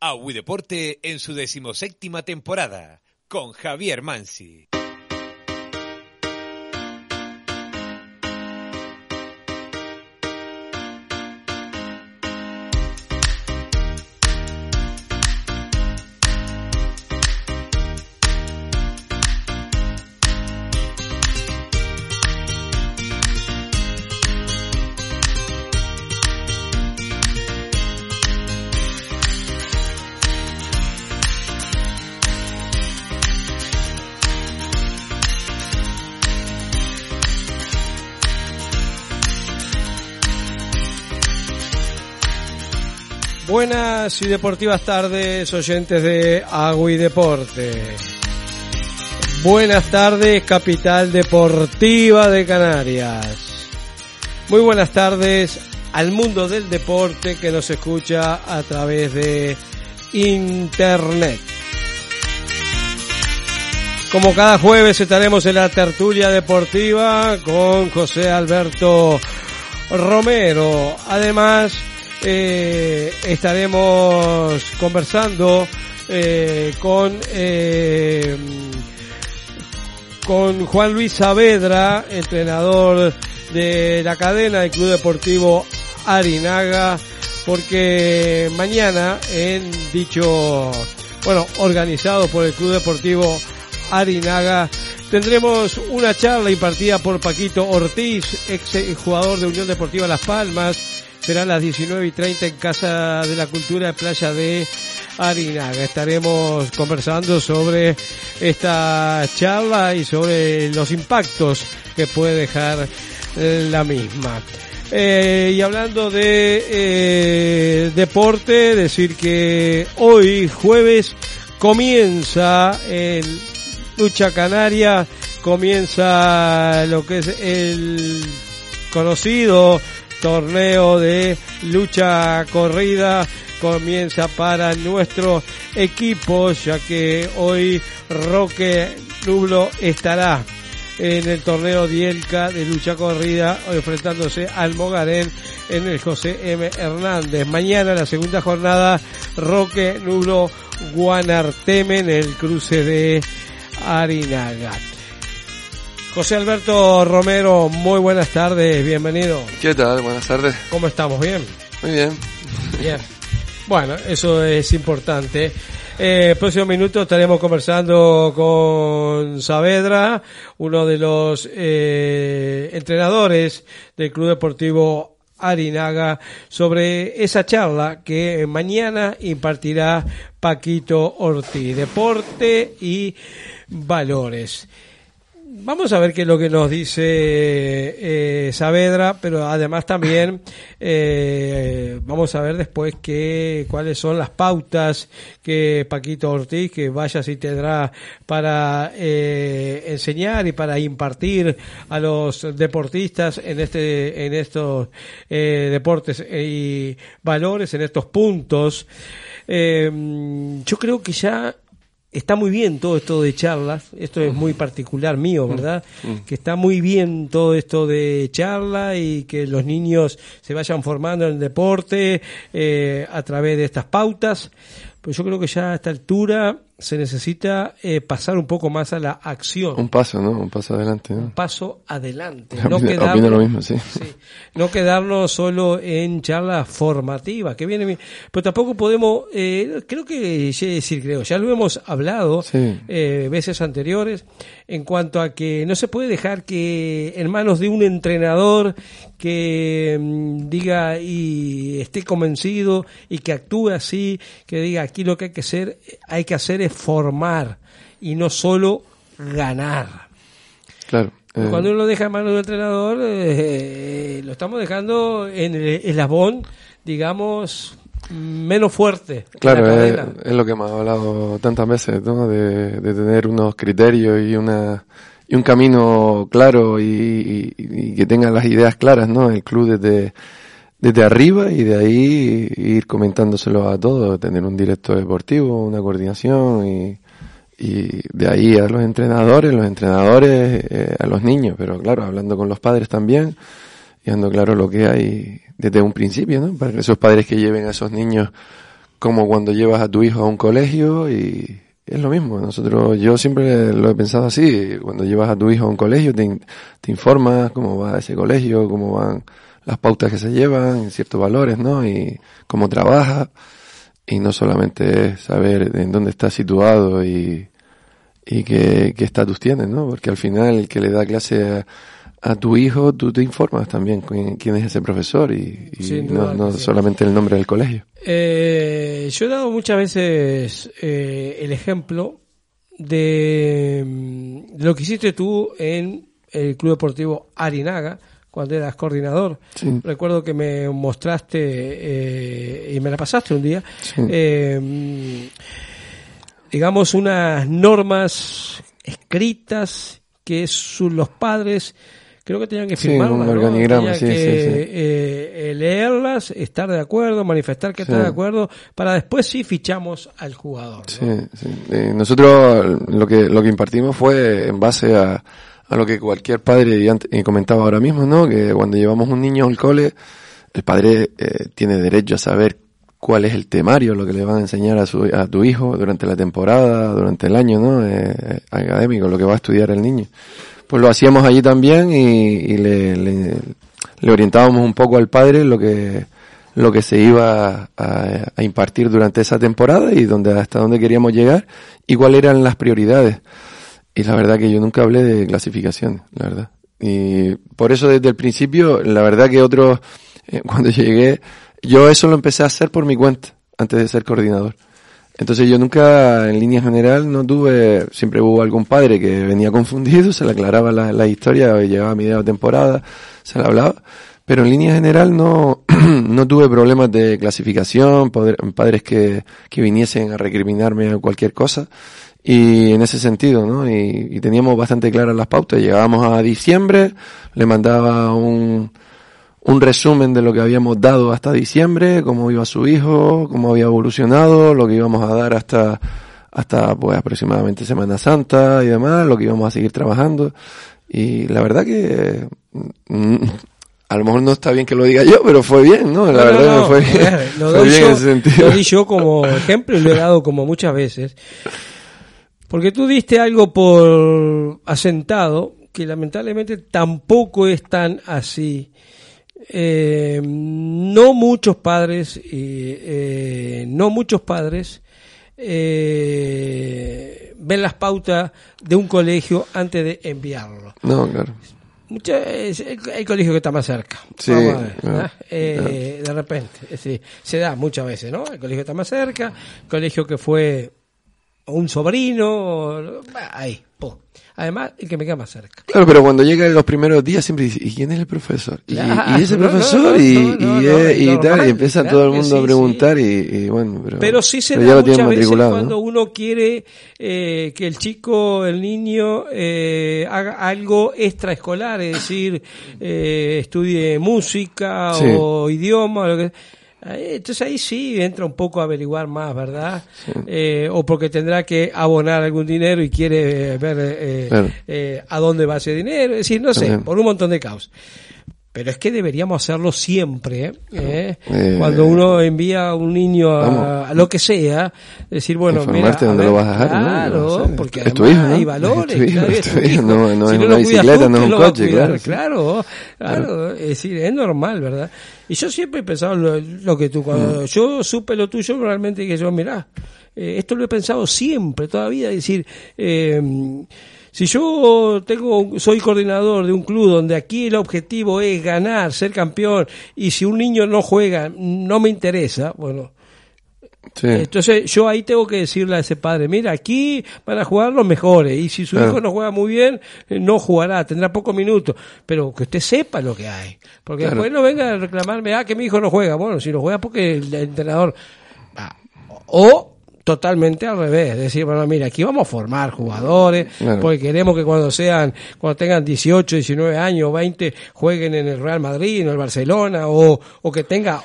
Agui Deporte en su decimoséptima temporada con Javier Mansi. Buenas y deportivas tardes, oyentes de Agua Deporte. Buenas tardes, capital deportiva de Canarias. Muy buenas tardes al mundo del deporte que nos escucha a través de Internet. Como cada jueves estaremos en la tertulia deportiva con José Alberto Romero. Además, eh, estaremos conversando eh, con eh, con Juan Luis Saavedra, entrenador de la cadena del Club Deportivo Arinaga, porque mañana en dicho, bueno, organizado por el Club Deportivo Arinaga, tendremos una charla impartida por Paquito Ortiz, ex jugador de Unión Deportiva Las Palmas, será a las 19 y 30 en Casa de la Cultura de Playa de Arinaga. Estaremos conversando sobre esta charla y sobre los impactos que puede dejar la misma. Eh, y hablando de eh, deporte, decir que hoy jueves comienza en Lucha Canaria, comienza lo que es el conocido torneo de lucha corrida comienza para nuestro equipo ya que hoy Roque Nublo estará en el torneo Dielca de lucha corrida enfrentándose al Mogarén en el José M. Hernández. Mañana la segunda jornada Roque Nublo Guanarteme en el cruce de Arinaga. José Alberto Romero, muy buenas tardes, bienvenido. ¿Qué tal? Buenas tardes. ¿Cómo estamos? ¿Bien? Muy bien. Bien. Bueno, eso es importante. Eh, próximo minuto estaremos conversando con Saavedra, uno de los eh, entrenadores del Club Deportivo Arinaga, sobre esa charla que mañana impartirá Paquito Ortiz, deporte y valores. Vamos a ver qué es lo que nos dice eh, Saavedra, pero además también eh, vamos a ver después qué, cuáles son las pautas que Paquito Ortiz, que vaya si tendrá para eh, enseñar y para impartir a los deportistas en este, en estos eh, deportes y valores, en estos puntos. Eh, yo creo que ya está muy bien todo esto de charlas, esto es muy particular mío, ¿verdad? Que está muy bien todo esto de charla y que los niños se vayan formando en el deporte eh, a través de estas pautas. Pero yo creo que ya a esta altura se necesita eh, pasar un poco más a la acción. Un paso, ¿no? Un paso adelante. ¿no? Un paso adelante. No opino quedarnos, lo mismo, sí. no quedarnos solo en charlas formativas, que viene bien. Pero tampoco podemos, eh, creo que, decir, creo, ya lo hemos hablado Sí. eh, veces anteriores, en cuanto a que no se puede dejar que en manos de un entrenador que mm, diga y esté convencido y que actúe así, que diga aquí lo que hay que hacer, hay que hacer es formar y no solo ganar. Claro. eh, Cuando uno lo deja en manos de un entrenador, eh, lo estamos dejando en el eslabón, digamos, menos fuerte. Claro, la es, lo que hemos hablado tantas veces, ¿no? De, de tener unos criterios y una y un camino claro y, y- y que tenga las ideas claras, ¿no? El club desde, desde arriba y de ahí ir comentándoselo a todos, tener un director deportivo, una coordinación y, y de ahí a los entrenadores, los entrenadores eh, a los niños, pero claro, hablando con los padres también y dando claro lo que hay desde un principio, ¿no? Para esos padres que lleven a esos niños como cuando llevas a tu hijo a un colegio y es lo mismo. Nosotros, yo siempre lo he pensado así. Cuando llevas a tu hijo a un colegio, te, te informas cómo va ese colegio, cómo van las pautas que se llevan, ciertos valores, ¿no? Y cómo trabaja. Y no solamente es saber en dónde está situado y, y qué estatus tienes, ¿no? Porque al final el que le da clase a, a tu hijo, tú te informas también quién, quién es ese profesor y, no, no solamente el nombre del colegio. Eh, yo he dado muchas veces eh, el ejemplo de, mm, de lo que hiciste tú en el Club Deportivo Arinaga cuando eras coordinador. Sí. Recuerdo que me mostraste eh, y me la pasaste un día, Sí. eh, digamos, unas normas escritas que su- los padres creo que tenían que Sí, firmarlas, un ¿no? organigrama, Tenían sí, que, sí, sí. eh, leerlas, estar de acuerdo, manifestar que Sí. están de acuerdo, para después sí fichamos al jugador. ¿no? Sí, sí. Eh, nosotros lo que lo que impartimos fue en base a, a lo que cualquier padre y comentaba ahora mismo, ¿no? Que cuando llevamos un niño al cole, el padre eh, tiene derecho a saber cuál es el temario, lo que le van a enseñar a su a tu hijo durante la temporada, durante el año, ¿no? Eh, académico, lo que va a estudiar el niño. Pues lo hacíamos allí también y, le, le orientábamos un poco al padre lo que lo que se iba a, a impartir durante esa temporada y donde hasta dónde queríamos llegar y cuáles eran las prioridades. Y la verdad que yo nunca hablé de clasificación, la verdad. Y por eso desde el principio, la verdad que otros, eh, cuando llegué, yo eso lo empecé a hacer por mi cuenta, antes de ser coordinador. Entonces yo nunca, en línea general, no tuve, siempre hubo algún padre que venía confundido, se le aclaraba la, la historia, llegaba a media temporada, se le hablaba, pero en línea general no, no tuve problemas de clasificación, padres que, que viniesen a recriminarme a cualquier cosa, y en ese sentido, ¿no? Y, y teníamos bastante claras las pautas, llegábamos a diciembre, le mandaba un, un resumen de lo que habíamos dado hasta diciembre, cómo iba su hijo, cómo había evolucionado, lo que íbamos a dar hasta, hasta pues aproximadamente Semana Santa y demás, lo que íbamos a seguir trabajando. Y la verdad que mm, a lo mejor no está bien que lo diga yo, pero fue bien, ¿no? La No, verdad no, fue bien, ver, lo fue doy bien yo- en ese sentido. Lo di yo como ejemplo y lo he dado como muchas veces. Porque tú diste algo por asentado que lamentablemente tampoco es tan así. Eh, no muchos padres, eh, no muchos padres eh, ven las pautas de un colegio antes de enviarlo. No, claro. Mucha- es el, el colegio que está más cerca. Sí, Vamos a ver, claro, ¿verdad? Eh, De repente, decir, se da muchas veces, ¿no? El colegio que está más cerca, el colegio que fue un sobrino, ahí, pum. Además, el que me queda más cerca. Claro, pero cuando llegan los primeros días siempre dice, ¿y quién es el profesor? Y, Claro, y ese no, profesor, no, y, no, y, y tal, y empieza claro todo el mundo sí, a preguntar y, y bueno, pero, Pero sí se pero da ya lo muchas veces cuando ¿no? uno quiere eh, que el chico, el niño, eh, haga algo extraescolar, es decir, eh, estudie música Sí. o idioma, o lo que Ahí- Entonces ahí sí entra un poco a averiguar más, ¿verdad? Eh, o porque tendrá que abonar algún dinero y quiere ver eh, Claro. eh, a dónde va ese dinero. Es decir, no sé, por un montón de causas. Pero es que deberíamos hacerlo siempre, ¿eh? ¿Eh? Eh, Cuando uno envía a un niño a, a lo que sea, decir, bueno, mira, dónde ver, lo vas a dejar. Claro, No porque Es tu hijo, ¿no? hay valores. Es tu hijo, claro, es tu hijo, no- no Si es lo una cuidas bicicleta, tú, no es ¿quién un coche, claro. Claro, claro, es decir, es normal, ¿verdad? Y yo siempre he pensado lo, lo que tú, cuando Mm. yo supe lo tuyo, realmente que yo, mirá, eh, esto lo he pensado siempre, todavía, es decir, eh, si yo tengo, soy coordinador de un club donde aquí el objetivo es ganar, ser campeón, y si un niño no juega, no me interesa, bueno, Sí. Entonces yo ahí tengo que decirle a ese padre, mira, aquí van a jugar los mejores y si su Claro. hijo no juega muy bien, eh, no jugará, tendrá pocos minutos, pero que usted sepa lo que hay, porque Claro. después no venga a reclamarme, ah, que mi hijo no juega, bueno, si no juega porque el entrenador... Ah, o totalmente al revés, decir, bueno, mira, aquí vamos a formar jugadores, Claro. porque queremos que cuando sean, cuando tengan 18, 19 años, 20, jueguen en el Real Madrid, en el Barcelona, o, o que tenga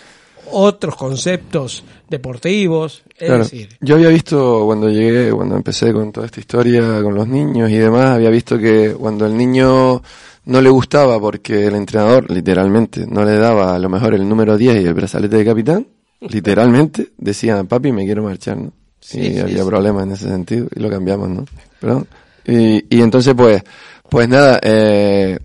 otros conceptos deportivos, es Claro. decir, Yo había visto cuando llegué, cuando empecé con toda esta historia con los niños y demás, había visto que cuando el niño no le gustaba porque el entrenador literalmente no le daba a lo mejor el número 10 y el brazalete de capitán, literalmente decían, papi, me quiero marchar, ¿no? Sí, y sí, había sí. problemas en ese sentido y lo cambiamos, ¿no? Pero, y, y entonces pues, pues nada, eh,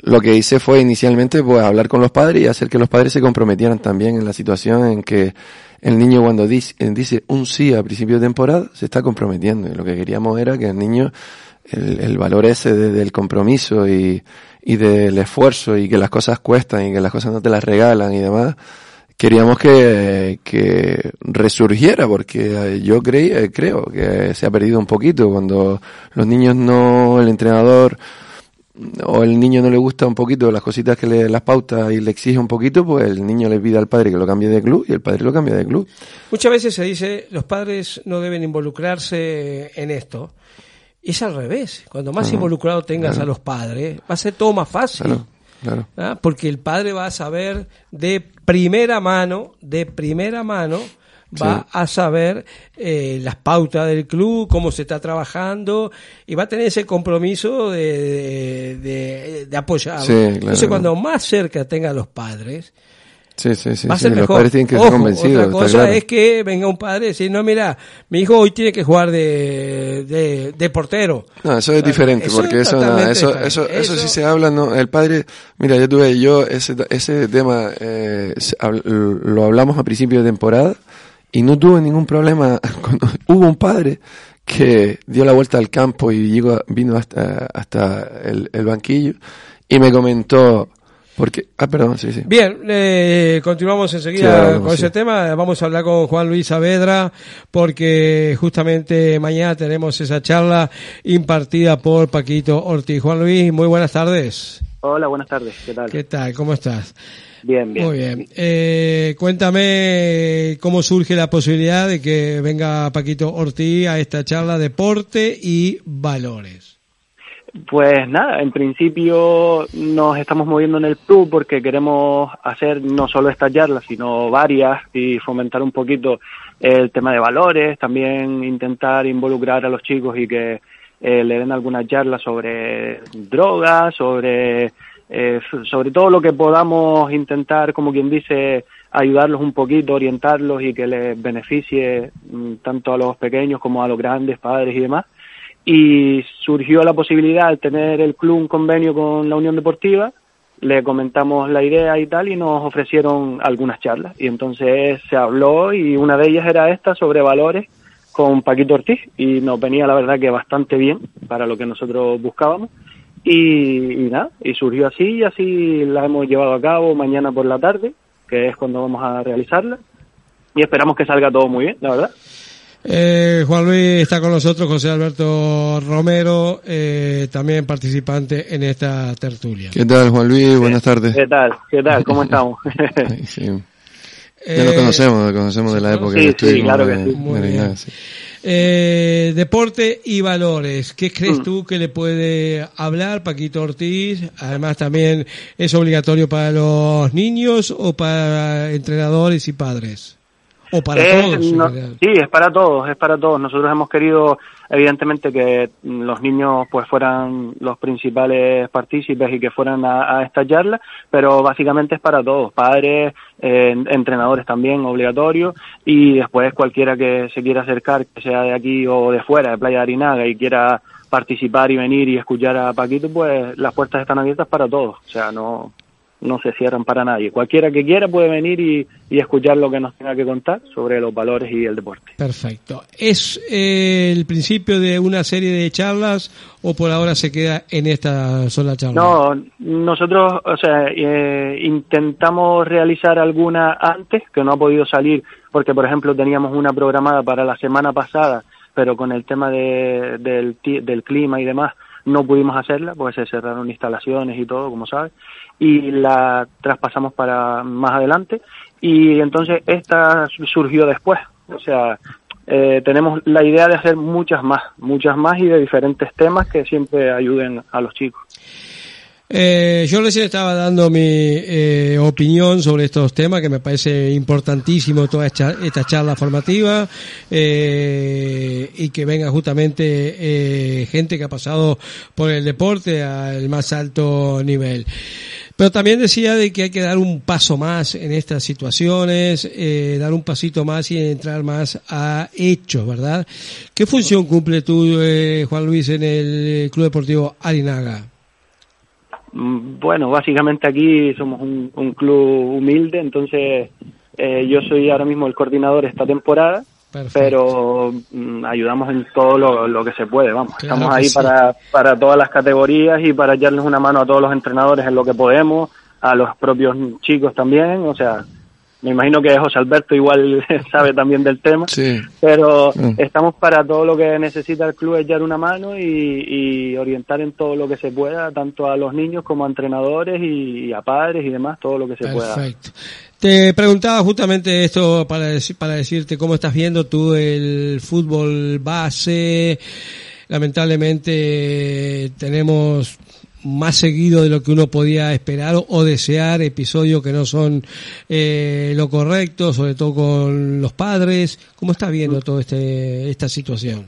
lo que hice fue inicialmente pues hablar con los padres y hacer que los padres se comprometieran también en la situación en que el niño cuando dice, eh, dice un sí a principio de temporada se está comprometiendo y lo que queríamos era que el niño el, el valor ese de- del compromiso y, y del esfuerzo y que las cosas cuestan y que las cosas no te las regalan y demás queríamos que, que resurgiera porque eh, yo creí, eh, creo que se ha perdido un poquito cuando los niños no, el entrenador o el niño no le gusta un poquito las cositas que le las pautas y le exige un poquito, pues el niño le pide al padre que lo cambie de club y el padre lo cambia de club. muchas veces se dice, los padres no deben involucrarse en esto. Y es al revés, cuando más involucrado tengas a los padres, va a ser todo más fácil. Claro, claro. ¿ah? porque el padre va a saber de primera mano, de primera mano, va Sí. a saber eh, las pautas del club, cómo se está trabajando y va a tener ese compromiso de, de, de- de apoyar. Sí, claro, Entonces, claro. cuando más cerca tenga a los padres, Sí, sí, sí. va a sí, ser Los mejor. padres tienen que Ojo, ser convencidos. Otra cosa claro. es que venga un padre y decir, no, mira, mi hijo hoy tiene que jugar de, de, de portero. No, eso es diferente, Eso porque es eso, eso, eso, eso, sí se habla, no, el padre, mira, yo tuve, yo ese, ese tema, eh, lo hablamos a principio de temporada y no tuve ningún problema cuando hubo un padre que dio la vuelta al campo y llegó, vino hasta, hasta el, el banquillo y me comentó, porque, ah, perdón, sí, sí. Bien, eh, continuamos Sí, enseguida con ese tema. Vamos a hablar con Juan Luis Saavedra porque justamente mañana tenemos esa charla impartida por Paquito Ortiz. Juan Luis, muy buenas tardes. Hola, buenas tardes. ¿Qué tal? ¿Qué tal? ¿Cómo estás? Bien, bien. Muy bien. Eh, cuéntame cómo surge la posibilidad de que venga Paquito Ortiz a esta charla Deporte y Valores. Pues nada, en principio nos estamos moviendo en el club porque queremos hacer no solo esta charla, sino varias y fomentar un poquito el tema de valores, también intentar involucrar a los chicos y que eh, le den algunas charlas sobre drogas, sobre eh, sobre todo lo que podamos intentar, como quien dice, ayudarlos un poquito, orientarlos y que les beneficie mm, tanto a los pequeños como a los grandes padres y demás. Y surgió la posibilidad de tener el club un convenio con la Unión Deportiva, le comentamos la idea y tal y nos ofrecieron algunas charlas. Y entonces se habló y una de ellas era esta sobre valores con Paquito Ortiz y nos venía la verdad que bastante bien para lo que nosotros buscábamos. Y, y nada, y surgió así y así la hemos llevado a cabo mañana por la tarde, que es cuando vamos a realizarla. Y esperamos que salga todo muy bien, la verdad. Eh, Juan Luis está con nosotros, José Alberto Romero, eh, también participante en esta tertulia. ¿Qué tal, Juan Luis? Buenas tardes. ¿Qué tal? ¿Qué tal? ¿Cómo estamos? Sí. Ya Eh, conocemos, nos conocemos de la época Sí, que sí, claro que sí. Muy en bien. Sí. Eh, deporte y valores. ¿Qué crees Mm. tú que le puede hablar Paquito Ortiz? Además también es obligatorio para los niños o para entrenadores y padres. O para Es- todos. en no- general. sí, es para todos, es para todos. Nosotros hemos querido, evidentemente, que los niños pues fueran los principales partícipes y que fueran a, a esta charla, pero básicamente es para todos, padres, eh, entrenadores también, obligatorio, y después cualquiera que se quiera acercar, que sea de aquí o de fuera, de Playa de Arinaga, y quiera participar y venir y escuchar a Paquito, pues las puertas están abiertas para todos. O sea, no, no se cierran para nadie. Cualquiera que quiera puede venir y, y escuchar lo que nos tenga que contar sobre los valores y el deporte. Perfecto. ¿Es eh, el principio de una serie de charlas o por ahora se queda en esta sola charla? No, nosotros, o sea, eh, intentamos realizar alguna antes que no ha podido salir porque, por ejemplo, teníamos una programada para la semana pasada, pero con el tema de, del, del clima y demás no pudimos hacerla, porque se cerraron instalaciones y todo, como sabes, y la traspasamos para más adelante, y entonces esta surgió después, o sea, eh, tenemos la idea de hacer muchas más, muchas más y de diferentes temas que siempre ayuden a los chicos. Eh, yo recién estaba dando mi eh, opinión sobre estos temas que me parece importantísimo toda esta, esta charla formativa eh, y que venga justamente eh, gente que ha pasado por el deporte al más alto nivel. Pero también decía de que hay que dar un paso más en estas situaciones, eh, dar un pasito más y entrar más a hechos, ¿verdad? ¿Qué función cumple tú, eh, Juan Luis, en el Club Deportivo Arinaga? Mm, bueno, básicamente aquí somos un, un club humilde, entonces eh, yo soy ahora mismo el coordinador esta temporada, Perfecto. pero mm, ayudamos en todo lo, lo, que se puede, vamos. Claro Estamos ahí sí. para, para todas las categorías y para echarles una mano a todos los entrenadores en lo que podemos, a los propios chicos también, o sea, me imagino que José Alberto igual sabe también del tema, sí. pero mm. estamos para todo lo que necesita el club echar una mano y, y, orientar en todo lo que se pueda, tanto a los niños como a entrenadores y, a padres y demás, todo lo que se Perfecto. pueda. Te preguntaba justamente esto para, para decirte cómo estás viendo tú el fútbol base. Lamentablemente tenemos más seguido de lo que uno podía esperar o desear, episodios que no son eh, lo correcto, sobre todo con los padres. ¿Cómo está viendo toda este, esta situación?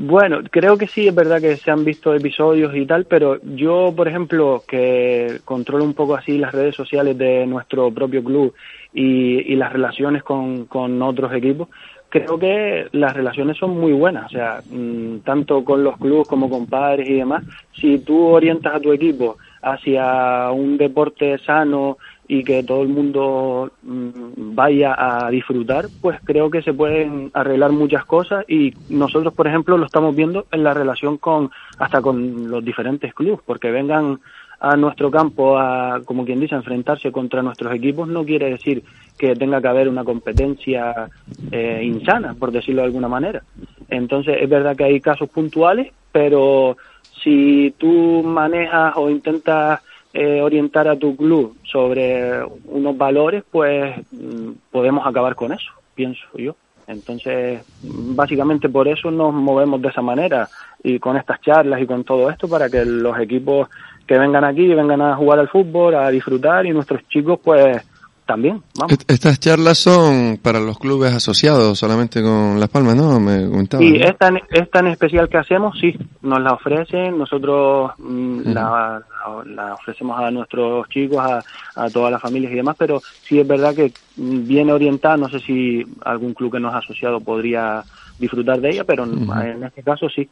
Bueno, creo que sí, es verdad que se han visto episodios y tal, pero yo, por ejemplo, que controlo un poco así las redes sociales de nuestro propio club y, y las relaciones con, con otros equipos, creo que las relaciones son muy buenas, o sea, mmm, tanto con los clubes como con padres y demás. Si tú orientas a tu equipo hacia un deporte sano y que todo el mundo mmm, vaya a disfrutar, pues creo que se pueden arreglar muchas cosas y nosotros, por ejemplo, lo estamos viendo en la relación con hasta con los diferentes clubes, porque vengan a nuestro campo a, como quien dice, enfrentarse contra nuestros equipos no quiere decir que tenga que haber una competencia eh, insana, por decirlo de alguna manera. Entonces, es verdad que hay casos puntuales, pero si tú manejas o intentas eh, orientar a tu club sobre unos valores, pues mm, podemos acabar con eso, pienso yo. Entonces, básicamente por eso nos movemos de esa manera y con estas charlas y con todo esto para que los equipos que vengan aquí, vengan a jugar al fútbol, a disfrutar y nuestros chicos pues también. Vamos. Estas charlas son para los clubes asociados solamente con Las Palmas, ¿no? Me comentaba. Sí, esta, esta en especial que hacemos, sí, nos la ofrecen, nosotros mm, uh -huh. la, la, la, ofrecemos a nuestros chicos, a, a, todas las familias y demás, pero sí es verdad que viene orientada, no sé si algún club que nos ha asociado podría disfrutar de ella, pero uh -huh. en este caso sí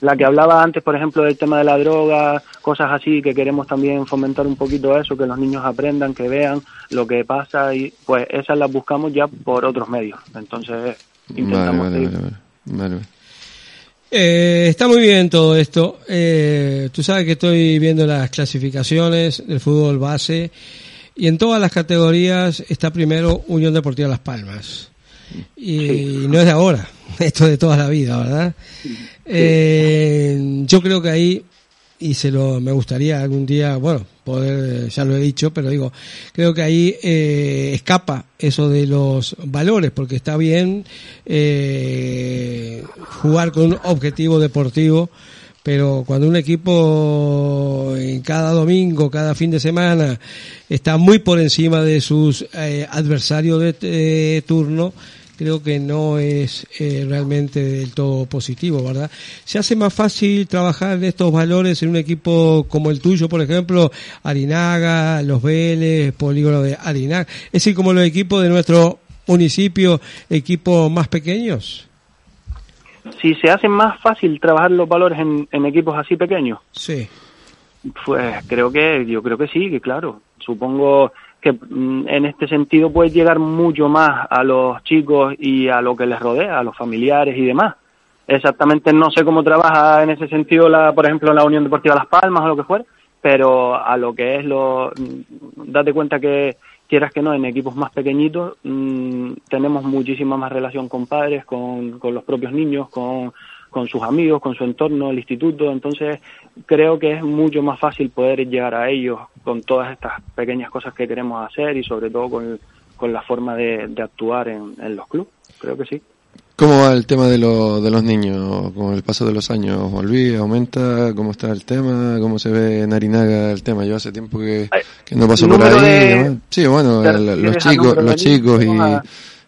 la que hablaba antes, por ejemplo, del tema de la droga, cosas así, que queremos también fomentar un poquito eso, que los niños aprendan, que vean lo que pasa y pues esas las buscamos ya por otros medios. Entonces, intentamos vale, vale, vale, eh, está muy bien todo esto. Eh, tú sabes que estoy viendo las clasificaciones del fútbol base y en todas las categorías está primero Unión Deportiva Las Palmas. Y sí. no es de ahora, esto es de toda la vida, ¿verdad? Sí. Eh, yo creo que ahí, y se lo, me gustaría algún día, bueno, poder, ya lo he dicho, pero digo, creo que ahí eh, escapa eso de los valores, porque está bien eh, jugar con un objetivo deportivo, pero cuando un equipo en cada domingo, cada fin de semana está muy por encima de sus eh, adversarios de eh, turno, creo que no es eh, realmente del todo positivo, ¿verdad? Se hace más fácil trabajar estos valores en un equipo como el tuyo, por ejemplo, Arinaga, Los Vélez, Polígono de Arinaga, es decir, como los equipos de nuestro municipio, equipos más pequeños. Si se hace más fácil trabajar los valores en, en equipos así pequeños. Sí. Pues creo que, yo creo que sí, que claro. supongo que mm, en este sentido puedes llegar mucho más a los chicos y a lo que les rodea, a los familiares y demás. Exactamente no sé cómo trabaja en ese sentido, la, por ejemplo, la Unión Deportiva Las Palmas o lo que fuera, pero a lo que es lo... mm, Date cuenta que, quieras que no, en equipos más pequeñitos mm, tenemos muchísima más relación con padres, con, con los propios niños, con, con sus amigos, con su entorno, el instituto, entonces creo que es mucho más fácil poder llegar a ellos con todas estas pequeñas cosas que queremos hacer y sobre todo con, con la forma de, de actuar en, en los clubes, creo que sí. ¿Cómo va el tema de, lo- de los niños con el paso de los años? ¿Volví? ¿Aumenta? ¿Cómo está el tema? ¿Cómo se ve en Arinaga el tema? Yo hace tiempo que, no paso por ahí. de-. Sí, bueno, ¿Te el- los chicos, los chicos y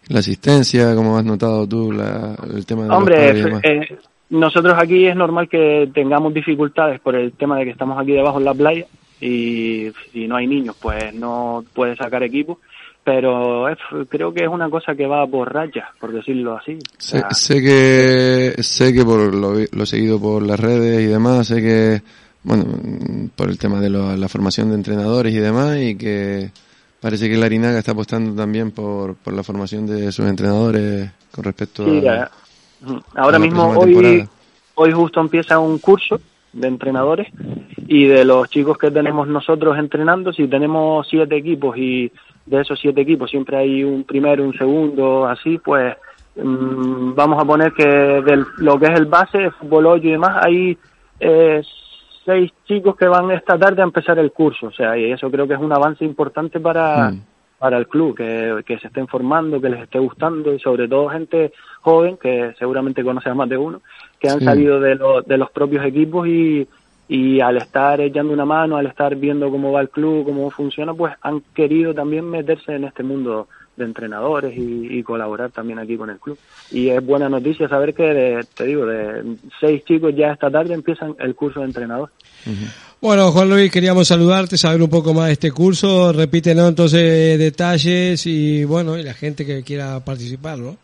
la asistencia, ¿cómo has notado tú la- el tema de los Hombre, padres y demás? eh, nosotros aquí es normal que tengamos dificultades por el tema de que estamos aquí debajo en la playa y si no hay niños, pues no puedes sacar equipo. Pero es- creo que es una cosa que va por rayas, por decirlo así. O Sé, sea, sé que sé que por lo, vi- lo he seguido por las redes y demás, sé que bueno, por el tema de lo- la formación de entrenadores y demás y que parece que la Arinaga está apostando también por, por la formación de sus entrenadores con respecto Sí, a. Ahora mismo, hoy, temporada. hoy justo empieza un curso de entrenadores y de los chicos que tenemos nosotros entrenando, si tenemos siete equipos y de esos siete equipos siempre hay un primero, un segundo, así, pues mm, vamos a poner que de lo que es el base, fútbol 8 y demás, hay eh, seis chicos que van esta tarde a empezar el curso, o sea, y eso creo que es un avance importante para, Mm. Para el club, que, que se estén formando, que les esté gustando y sobre todo gente joven, que seguramente conoce a más de uno, que han Sí. salido de, lo- de los propios equipos y, y al estar echando una mano, al estar viendo cómo va el club, cómo funciona, pues han querido también meterse en este mundo de entrenadores y, y colaborar también aquí con el club. Y es buena noticia saber que, de- te digo, de seis chicos ya esta tarde empiezan el curso de entrenador. Bueno, Juan Luis, queríamos saludarte, saber un poco más de este curso. Repítenos entonces detalles y bueno, y la gente que quiera participar, ¿no?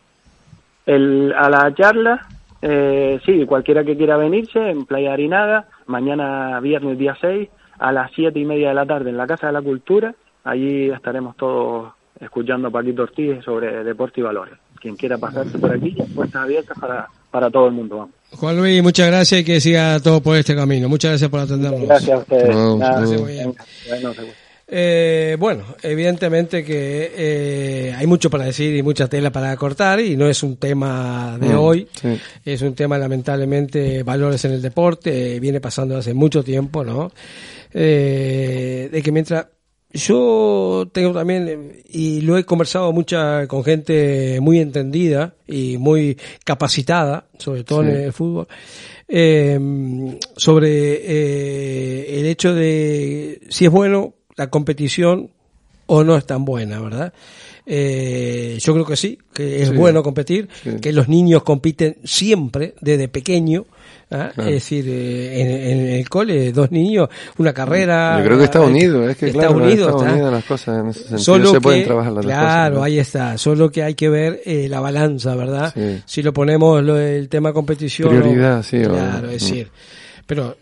El, a la charla, eh, sí, cualquiera que quiera venirse en Playa Arinaga, mañana viernes día 6, a las siete y media de la tarde en la Casa de la Cultura, allí estaremos todos escuchando a Paquito Ortiz sobre deporte y valores. Quien quiera pasarse por aquí, puertas abiertas para, para todo el mundo. Vamos. Juan Luis, muchas gracias y que siga todo por este camino. Muchas gracias por atendernos. Gracias a ustedes. Saludos, Nada, saludos. Muy bien. bueno, seguro. Eh, bueno, evidentemente que eh, hay mucho para decir y mucha tela para cortar y no es un tema de Mm, hoy, sí. es un tema lamentablemente valores en el deporte, eh, viene pasando hace mucho tiempo, ¿no? Eh, de que mientras yo tengo también, eh, y lo he conversado mucha con gente muy entendida y muy capacitada, sobre todo Sí. en el fútbol, eh, sobre eh, el hecho de si es bueno la competición o no es tan buena, ¿verdad? Eh, yo creo que sí, que es Sí. bueno competir, Sí. que los niños compiten siempre desde pequeño. ¿Ah? Claro. Es decir, eh, en, en el cole, dos niños, una carrera. Yo creo que está eh, unido, es que está claro, unido, está está. unidas las cosas en ese sentido. Solo se pueden que- trabajar las claro, cosas. ¿no? ahí está. Solo que hay que ver eh, la balanza, ¿verdad? Sí. Si lo ponemos lo, el tema competición. Prioridad, o- sí, o- Claro, es mm. decir. Pero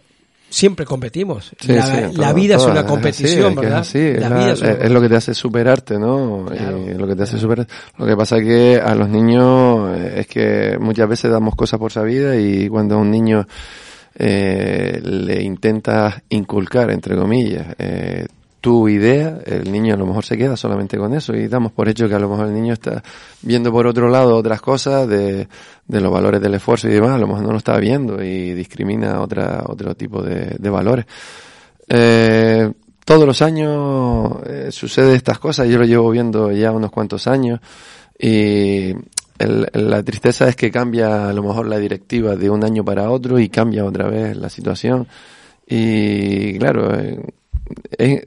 siempre competimos. Sí, la sí, la todo- vida todo es una competición, ¿verdad? Es, así, es, la la- vida es una- es lo que te hace superarte, ¿no? Claro. Y lo que te hace superar. Lo que pasa es que a los niños eh, es que muchas veces damos cosas por sabida y cuando a un niño eh, le intentas inculcar, entre comillas, eh, tu idea, el niño a lo mejor se queda solamente con eso y damos por hecho que a lo mejor el niño está viendo por otro lado otras cosas de, de los valores del esfuerzo y demás, a lo mejor no lo está viendo y discrimina otra, otro tipo de, de valores. Eh, todos los años eh, sucede estas cosas, yo lo llevo viendo ya unos cuantos años y la tristeza es que cambia a lo mejor la directiva de un año para otro y cambia otra vez la situación y claro, eh, eh,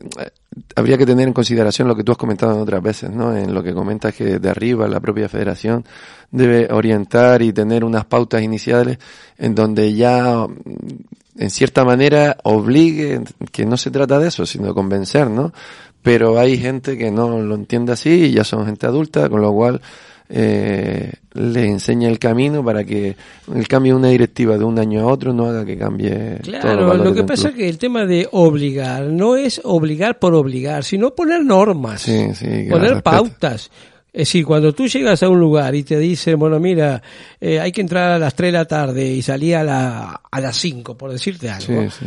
habría que tener en consideración lo que tú has comentado en otras veces, ¿no? En lo que comentas que de arriba la propia federación debe orientar y tener unas pautas iniciales en donde ya mm, en cierta manera obligue, que no se trata de eso, sino de convencer, ¿no? Pero hay gente que no lo entiende así y ya son gente adulta, con lo cual eh, le enseña el camino para que el cambio de una directiva de un año a otro no haga que cambie. Claro, lo que pasa es que el tema de obligar no es obligar por obligar, sino poner normas, Sí, sí, que poner pautas. Es decir, cuando tú llegas a un lugar y te dicen, bueno, mira, eh, hay que entrar a las 3 de la tarde y salir a, la, a las 5, por decirte algo. Sí.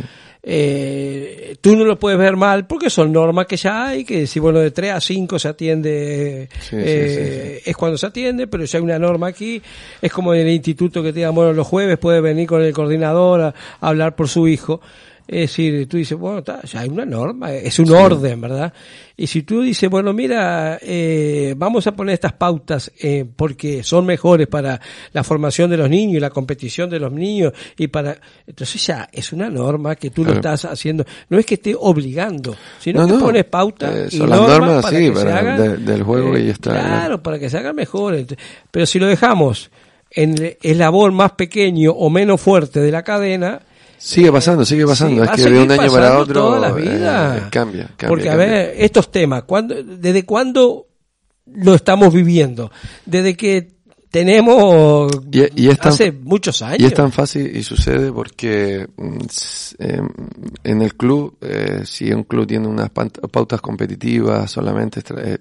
Eh, tú no lo puedes ver mal porque son normas que ya hay, que si bueno de 3 a 5 se atiende, Sí, sí, eh, es cuando se atiende, pero ya hay una norma aquí, es como en el instituto que te digan, bueno, los jueves puede venir con el coordinador a, a hablar por su hijo. Es decir, tú dices, bueno, está, ya hay una norma, es un orden, ¿verdad? Y si tú dices, bueno, mira, eh, vamos a poner estas pautas eh, porque son mejores para la formación de los niños y la competición de los niños y para... Entonces ya es una norma que tú lo estás haciendo. No es que esté obligando, sino No, que no, pones pautas eh, y son las normas, normas, para sí, que se para- hagan, de- del juego y ya está. Claro, para que se hagan mejor. Ent- Pero si lo dejamos en el eslabón más pequeño o menos fuerte de la cadena, Sigue pasando, sigue pasando. Sí, es que de un año para otro toda la eh, vida. cambia, cambia. Porque, a ver, estos temas, ¿cuándo, ¿desde cuándo lo estamos viviendo? Desde que tenemos Y- y es tan- hace muchos años. Y es tan fácil y sucede porque mm, eh, en el club, eh, si un club tiene unas pautas competitivas solamente, eh,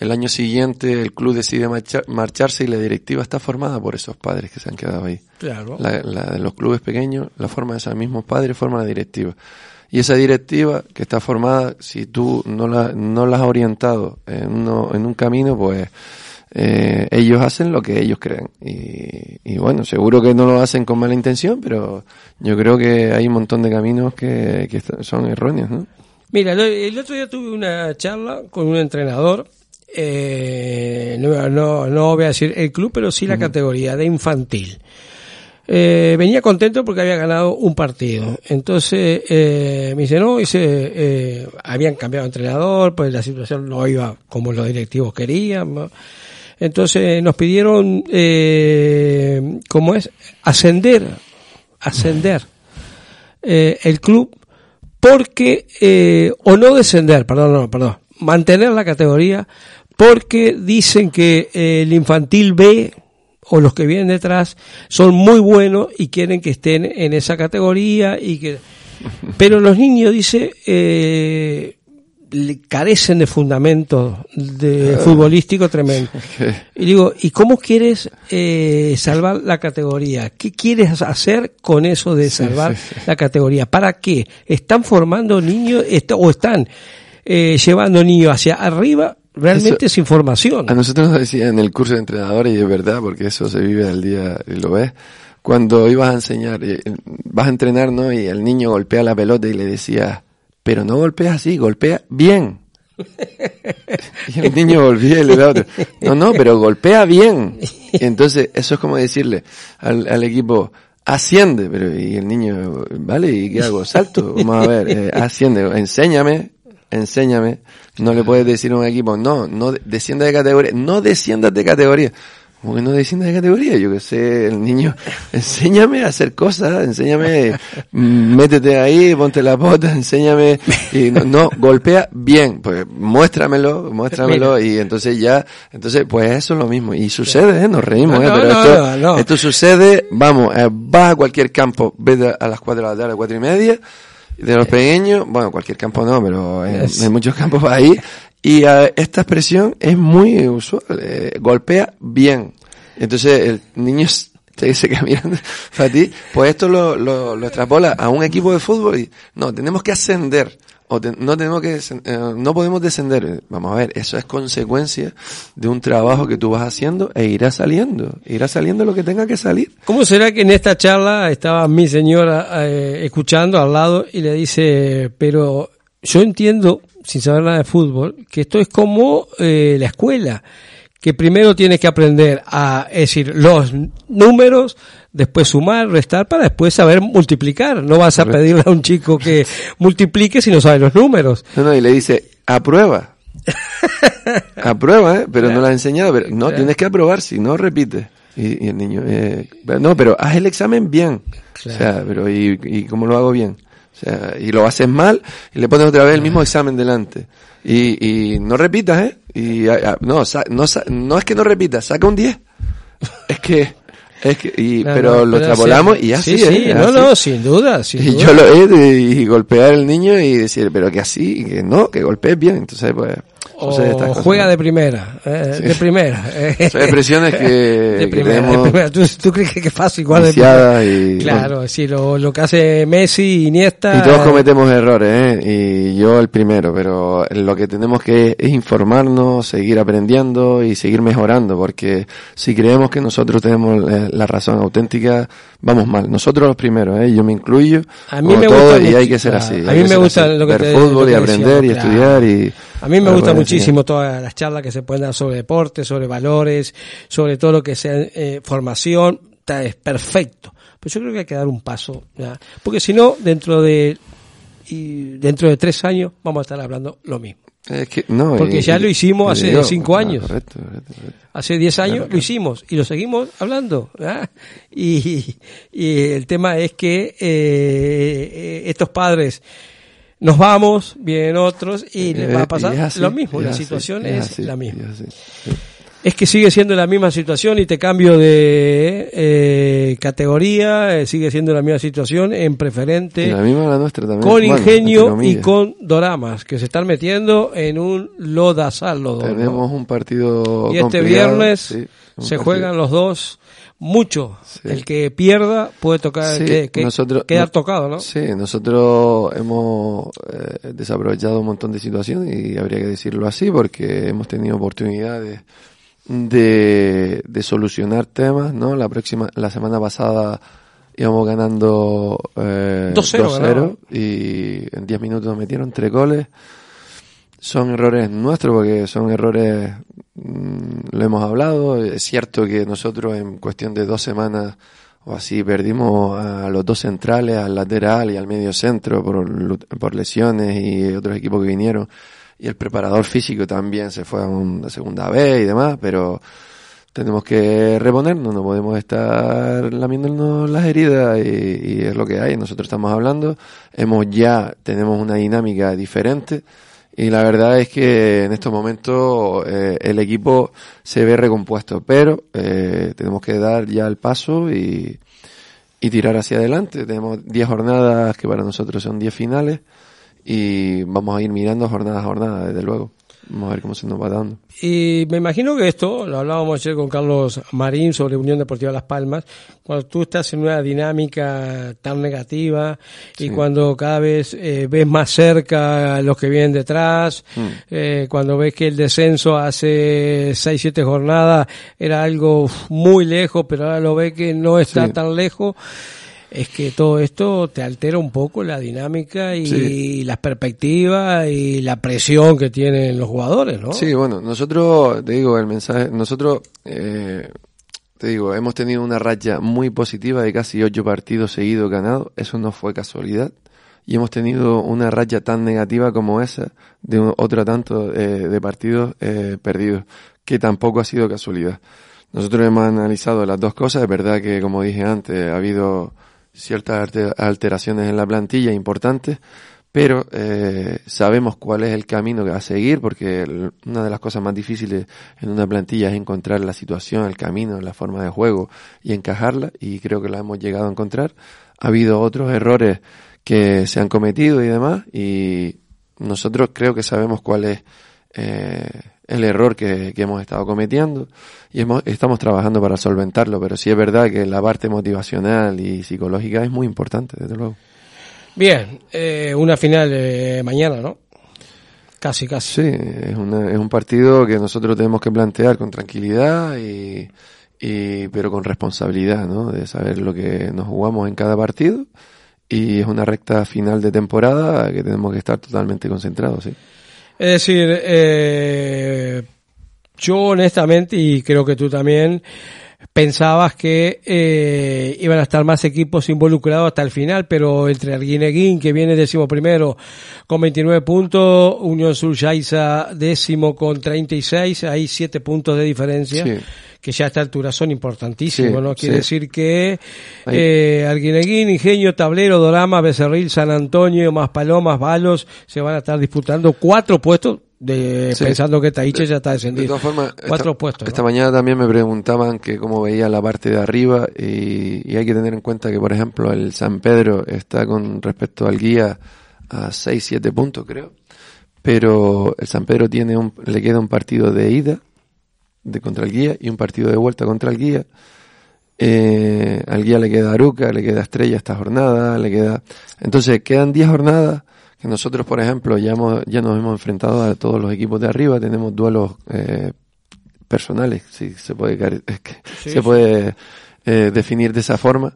el año siguiente el club decide marcha- marcharse y la directiva está formada por esos padres que se han quedado ahí. Claro. La, la de los clubes pequeños, la forma de esos mismos padres, forma la directiva. Y esa directiva que está formada, si tú no la, no la has orientado en, uno, en un camino, pues eh, ellos hacen lo que ellos creen. Y, y bueno, seguro que no lo hacen con mala intención, pero yo creo que hay un montón de caminos que, que son erróneos, ¿no? Mira, el otro día tuve una charla con un entrenador, eh, no, no, no voy a decir el club, pero sí la categoría de infantil. Eh, venía contento porque había ganado un partido. Entonces eh, me dice, no, dice, eh, habían cambiado de entrenador, pues la situación no iba como los directivos querían. ¿no? Entonces nos pidieron, eh, ¿cómo es? Ascender, ascender el club porque, eh, o no descender, perdón, no, perdón, mantener la categoría porque dicen que eh, el infantil B o los que vienen detrás son muy buenos y quieren que estén en esa categoría y que pero los niños dice eh, le- carecen de fundamentos de futbolístico tremendo. Y digo y cómo quieres eh, salvar la categoría qué quieres hacer con eso de salvar la categoría para qué están formando niños o están eh, llevando niños hacia arriba realmente Eso- sin formación A nosotros nos decían en el curso de entrenadores, y es verdad, porque eso se vive al día y lo ves, cuando ibas a enseñar, eh, vas a entrenar, ¿no? Y el niño golpea la pelota y le decías, pero no golpeas así, golpea bien. Y el niño volvía y le daba otro, no, no, pero golpea bien. Y entonces, eso es como decirle al, al equipo, asciende, pero y el niño, vale, ¿y qué hago? Salto, vamos a ver, eh, asciende, enséñame, enséñame. No le puedes decir a un equipo, no, no de- descienda de categoría, no desciendas de categoría. Como que no desciendas de categoría, yo que sé, el niño, enséñame a hacer cosas, enséñame, mm, métete ahí, ponte la bota, enséñame, y no, no, golpea bien, pues muéstramelo, muéstramelo, y entonces ya, entonces, pues eso es lo mismo, y sucede, ¿eh? nos reímos, No, ¿eh? pero no, esto, esto sucede, vamos, eh, vas a cualquier campo, vete a las cuatro de la tarde, cuatro y media, de los pequeños, bueno, cualquier campo no, pero en, Es- en muchos campos va ahí, y eh, esta expresión es muy usual, eh, golpea bien. Entonces el niño te se queda mirando a ti, pues esto lo, lo, lo extrapola a un equipo de fútbol y no, tenemos que ascender, o te- no tenemos que, eh, no podemos descender. Vamos a ver, eso es consecuencia de un trabajo que tú vas haciendo e irá saliendo, irá saliendo lo que tenga que salir. ¿Cómo será que en esta charla estaba mi señora eh, escuchando al lado y le dice, pero yo entiendo, sin saber nada de fútbol, que esto es como eh, la escuela, que primero tienes que aprender a, es decir, los números, después sumar, restar, para después saber multiplicar. No vas a pedirle a un chico que multiplique si no sabe los números. No, no, y le dice, aprueba. aprueba, ¿eh? Pero no la has enseñado. Pero no, tienes que aprobar, si no repites. Y, y el niño, eh, no, pero haz el examen bien. O sea, pero ¿y, ¿y cómo lo hago bien? Sea, y lo haces mal y le pones otra vez el mismo examen delante. Y, y no repitas, ¿eh? Y, no, sa- no, sa- no es que no repitas, saca un 10. Es que es que, y, No, pero no, lo extrapolamos sí, y así sí, sí, no, así. no, sin duda, sin y duda. yo lo he de, y golpear al niño y decir, pero que así, y que no, que golpees bien. Entonces, pues, o juega de primera, eh, Sí. de primera. eh. Son expresiones que, de que primera, de tenemos primera. ¿Tú, tú crees que es fácil jugar de primera? y, Claro, sí, lo, lo que hace Messi, Iniesta. Y todos eh, cometemos errores, ¿eh? Y yo el primero, pero lo que tenemos que es informarnos, seguir aprendiendo y seguir mejorando, porque si creemos que nosotros tenemos la razón auténtica, vamos mal. Nosotros los primeros, ¿eh? Yo me incluyo, A mí me todo, gusta y mucho- hay que ser claro, así. a mí que me gusta así. lo que Ver te- fútbol lo que y aprender y decíamos, estudiar claro. y... A mí me para gusta muchísimo todas las charlas que se pueden dar sobre deporte, sobre valores, sobre todo lo que sea eh, formación. Está, es perfecto. Pero yo creo que hay que dar un paso. Porque si no, dentro de y dentro de tres años vamos a estar hablando lo mismo. Es que, no, Porque y- ya lo hicimos hace digo, cinco ah, años. Hace 10 años lo hicimos y lo seguimos hablando. y el tema es que eh, eh, estos padres nos vamos, vienen otros y les va Eh, a pasar es así, lo mismo. La así, situación es, así, la misma. es que sigue siendo la misma situación y te cambio de eh, categoría, eh, sigue siendo la misma situación en preferente la misma la nuestra también. con bueno, ingenio y con doramas que se están metiendo en un lodazal. Tenemos un partido Y este complicado, viernes sí, se partido- juegan los dos mucho. Sí. El que pierda puede tocar, Sí, que, que- nosotros- quedar no- tocado, ¿no? Sí, nosotros hemos eh, desaprovechado un montón de situaciones y habría que decirlo así porque hemos tenido oportunidades de, de solucionar temas, ¿no? La próxima, la semana pasada íbamos ganando eh, 2-0 ganaban. y en 10 minutos nos metieron tres goles. Son errores nuestros porque son errores, lo hemos hablado, es cierto que nosotros en cuestión de dos semanas o así perdimos a los dos centrales, al lateral y al medio centro por, por lesiones y otros equipos que vinieron. Y el preparador físico también se fue a una segunda vez y demás, pero tenemos que reponernos, no podemos estar lamiéndonos las heridas y, y es lo que hay. Nosotros estamos hablando, hemos ya, tenemos una dinámica diferente y la verdad es que en estos momentos eh, el equipo se ve recompuesto, pero eh, tenemos que dar ya el paso y, y tirar hacia adelante. Tenemos 10 jornadas que para nosotros son 10 finales y vamos a ir mirando jornada a jornada, desde luego. Vamos a ver cómo se nos va dando. Y me imagino que esto, lo hablábamos ayer con Carlos Marín sobre Unión Deportiva Las Palmas, cuando tú estás en una dinámica tan negativa y Sí. cuando cada vez eh, ves más cerca a los que vienen detrás, Mm. eh, cuando ves que el descenso hace 6, 7 jornadas era algo muy lejos, pero ahora lo ves que no está Sí. tan lejos. Es que todo esto te altera un poco la dinámica y Sí. las perspectivas y la presión que tienen los jugadores, ¿no? Sí, bueno, nosotros, te digo, el mensaje, nosotros, eh, te digo, hemos tenido una racha muy positiva de casi ocho partidos seguidos ganados, eso no fue casualidad, y hemos tenido una racha tan negativa como esa de un- otro tanto eh, de partidos eh, perdidos, que tampoco ha sido casualidad. Nosotros hemos analizado las dos cosas, es verdad que, como dije antes, ha habido ciertas alteraciones en la plantilla importantes, pero eh, sabemos cuál es el camino a seguir, porque una de las cosas más difíciles en una plantilla es encontrar la situación, el camino, la forma de juego y encajarla, y creo que la hemos llegado a encontrar. Ha habido otros errores que se han cometido y demás, y nosotros creo que sabemos cuál es eh, el error que, que hemos estado cometiendo y hemos, estamos trabajando para solventarlo, pero sí es verdad que la parte motivacional y psicológica es muy importante, desde luego. Bien, eh, una final eh, mañana, ¿no? Casi, casi. Sí, es, una, es un partido que nosotros tenemos que plantear con tranquilidad y, y pero con responsabilidad, ¿no? De saber lo que nos jugamos en cada partido y es una recta final de temporada que tenemos que estar totalmente concentrados, sí. Es decir, eh, yo honestamente, y creo que tú también, pensabas que eh, iban a estar más equipos involucrados hasta el final, pero entre Arguineguín, que viene décimo primero con 29 puntos, Unión Surjaiza décimo con 36, hay 7 puntos de diferencia. Sí. que ya a esta altura son importantísimos, Sí, ¿no? Quiere sí. decir que eh, Arguineguín, Ingenio, Tablero, Dorama, Becerril, San Antonio, más Palomas, Balos, se van a estar disputando cuatro puestos de, Sí. pensando que Taiche ya está De descendido. todas formas, Cuatro esta, puestos. ¿no? esta mañana también me preguntaban que cómo veía la parte de arriba y, y hay que tener en cuenta que, por ejemplo, el San Pedro está con respecto al guía a 6, 7 puntos, creo. Pero el San Pedro tiene un, le queda un partido de ida de contra el guía y un partido de vuelta contra el guía. Eh, al guía le queda Aruca, le queda Estrella esta jornada, le queda... Entonces quedan 10 jornadas que nosotros, por ejemplo, ya, hemos, ya nos hemos enfrentado a todos los equipos de arriba, tenemos duelos eh, personales, si se puede, es que Sí, se sí. puede eh, definir de esa forma.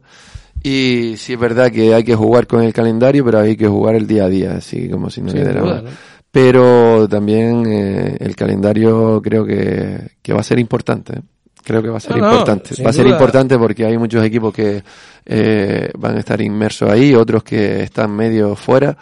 Y sí es verdad que hay que jugar con el calendario, pero hay que jugar el día a día, así como si no Sin quedara duda. ¿no? Pero también eh, el calendario creo que, que va a ser importante. ¿eh? Creo que va a ser No, no, importante. sin Va a ser duda. importante porque hay muchos equipos que eh, van a estar inmersos ahí, otros que están medio fuera,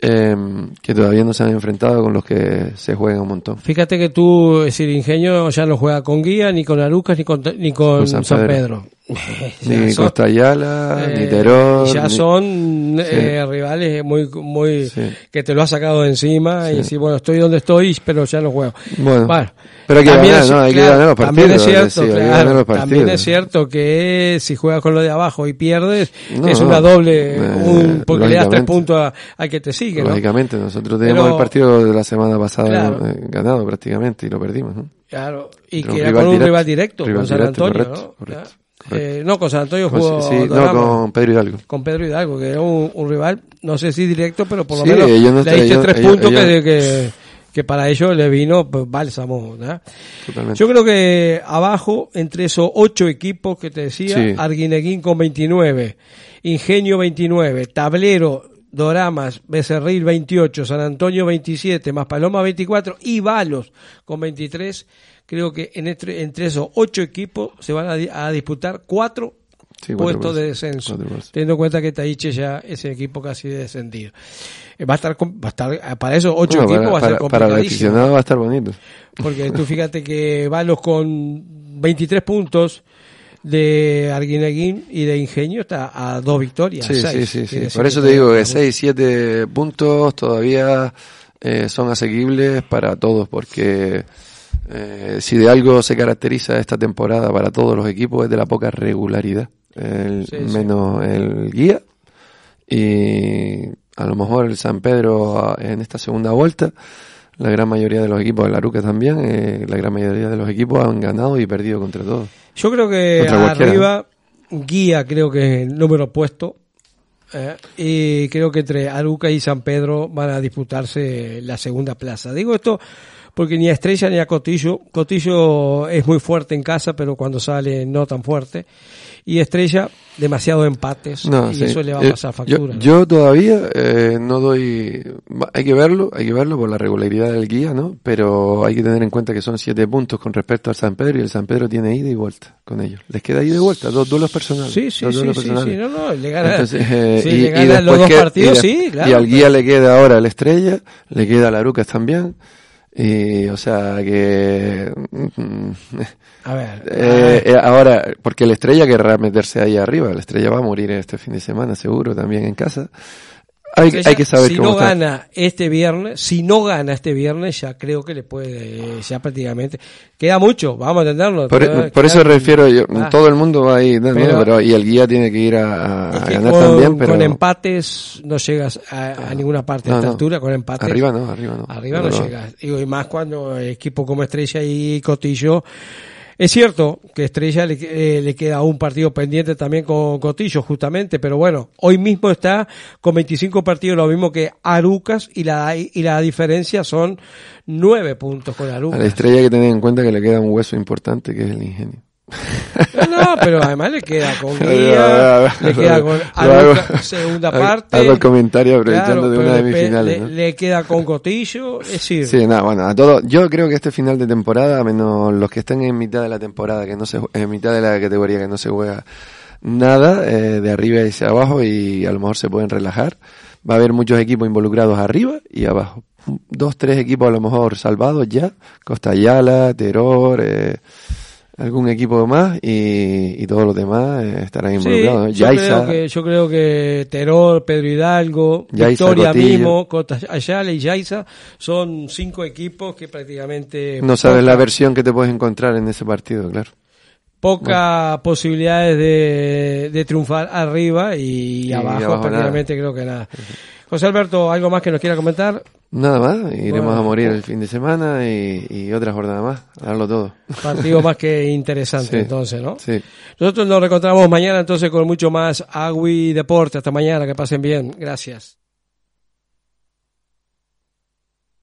eh, que todavía no se han enfrentado con los que se juegan un montón. Fíjate que tú, es decir, Ingenio ya no juega con Guía, ni con Arucas, ni con, ni con Con San, San Pedro. Ni son- Costa Ayala, eh, ni Terón. Ya ni- son Sí. eh, rivales muy, muy Sí. que te lo has sacado de encima y decir, bueno, estoy donde estoy, pero ya no juego. Bueno, Bueno, pero hay que también ganar, es- ¿no? Hay que ganar los También es partidos, cierto, claro, ganar los también partidos. es cierto que si juegas con lo de abajo y pierdes, No, es una doble, Eh, un, porque le das tres puntos a- al que te sigue, ¿no? Lógicamente, nosotros tenemos Pero- el partido de la semana pasada Claro. eh, ganado prácticamente y lo perdimos, ¿no? Claro, y que era con un directo, rival directo, rival con San directo, Antonio, correcto, ¿no? correcto, Eh, no, con San Antonio jugó sí, no, con Pedro Hidalgo. con Pedro Hidalgo, que era un, un rival, no sé si directo, pero por lo Sí, menos no le diste tres ellos- puntos que, ellos- que, que para ellos le vino pues, bálsamo. ¿no? Totalmente. Yo creo que abajo, entre esos ocho equipos que te decía, Sí. Arguineguín con 29, Ingenio 29, Tablero, Doramas, Becerril 28, San Antonio 27, más Paloma 24 y Balos con 23. Creo que en entre, entre esos ocho equipos se van a, di- a disputar cuatro Sí, puestos de descenso, teniendo en cuenta que Taiche ya es el equipo casi descendido. Eh, Va a estar, va a estar eh, para esos ocho equipos va a ser para, para el complicadísimo. aficionado va a estar bonito. Porque tú fíjate que Balos con 23 puntos de Arguineguín y de Ingenio está a dos victorias. Sí, seis. sí, sí, Por eso te digo que está- 6, 7 puntos todavía eh, son asequibles para todos, porque eh, si de algo se caracteriza esta temporada para todos los equipos es de la poca regularidad. El- Sí, sí. menos el guía y a lo mejor el San Pedro en esta segunda vuelta. La gran mayoría de los equipos, el Aruca también, eh, la gran mayoría de los equipos han ganado y perdido contra todos. Yo creo que arriba, Guía creo que es el número puesto. eh, y creo que entre Aruca y San Pedro van a disputarse la segunda plaza. Digo esto porque ni a Estrella ni a Cotillo. Cotillo es muy fuerte en casa, pero cuando sale no tan fuerte. Y Estrella, demasiado empates. No, y sí. eso le va a Eh, pasar factura. Yo, ¿no? yo todavía eh, no doy. Hay que verlo, hay que verlo por la regularidad del guía, ¿no? Pero hay que tener en cuenta que son siete puntos con respecto al San Pedro y el San Pedro tiene ida y vuelta con ellos. Les queda ida y vuelta, dos duelos personales. Sí, sí, sí, personales. sí, no, no, le gana, Entonces, eh, sí, y, le y los dos que- partidos, y sí, claro. Y al guía le queda ahora el Estrella, le queda la Arucas también. Y, o sea, que. A ver, eh, eh, ahora, porque el Estrella querrá meterse ahí arriba. El Estrella va a morir este fin de semana, seguro, también en casa. Hay, hay que saber si cómo no está. gana este viernes, si no gana este viernes, ya creo que le puede, ya prácticamente, queda mucho, vamos a entenderlo. Por, Queda- por eso refiero yo, Ah. todo el mundo va ahí, ¿no? Pero- Pero- y el guía tiene que ir a, ganar con, también, pero con empates no llegas a, a ninguna parte No, esta no. altura, con empates. arriba no, arriba no. Arriba no, llegas. Digo, y más cuando equipo como Estrella y Cotillo. Es cierto que Estrella le, eh, le queda un partido pendiente también con Cotillo, justamente, pero bueno, hoy mismo está con 25 partidos, lo mismo que Arucas, y la, y la diferencia son 9 puntos con A la Arucas. estrella hay que tener en cuenta que le queda un hueso importante que es el ingenio. No, pero además le queda con Guía, le queda con hago- segunda parte. Hago el comentario aprovechando Claro, de una de mis después finales. le, ¿no? le queda con Cotillo, es decir, Sí, nada, bueno, a todo, yo creo que este final de temporada, menos los que están en mitad de la temporada, que no se, en mitad de la categoría que no se juega nada, eh, de arriba y hacia abajo, y a lo mejor se pueden relajar. Va a haber muchos equipos involucrados arriba y abajo. Dos, tres equipos a lo mejor salvados ya. Costa Ayala, Terror, eh, algún equipo más y, y todos los demás eh, estarán Sí, involucrados. ¿no? yo, creo que, yo creo que Terol, Pedro Hidalgo, Yaiza, Victoria Cotillo. mismo, Cota Ayala y Yaiza son cinco equipos que prácticamente no sabes la versión que te puedes encontrar en ese partido, claro. pocas posibilidades de, de triunfar arriba y, Y abajo, abajo prácticamente creo que nada. José Alberto, ¿algo más que nos quiera comentar? Nada más, iremos Bueno. a morir el fin de semana y, y otra jornada más, a darlo todo. Partido más que interesante Sí. entonces, ¿no? Sí. Nosotros nos reencontramos mañana entonces con mucho más Agui Deporte. Hasta mañana, que pasen bien. Gracias.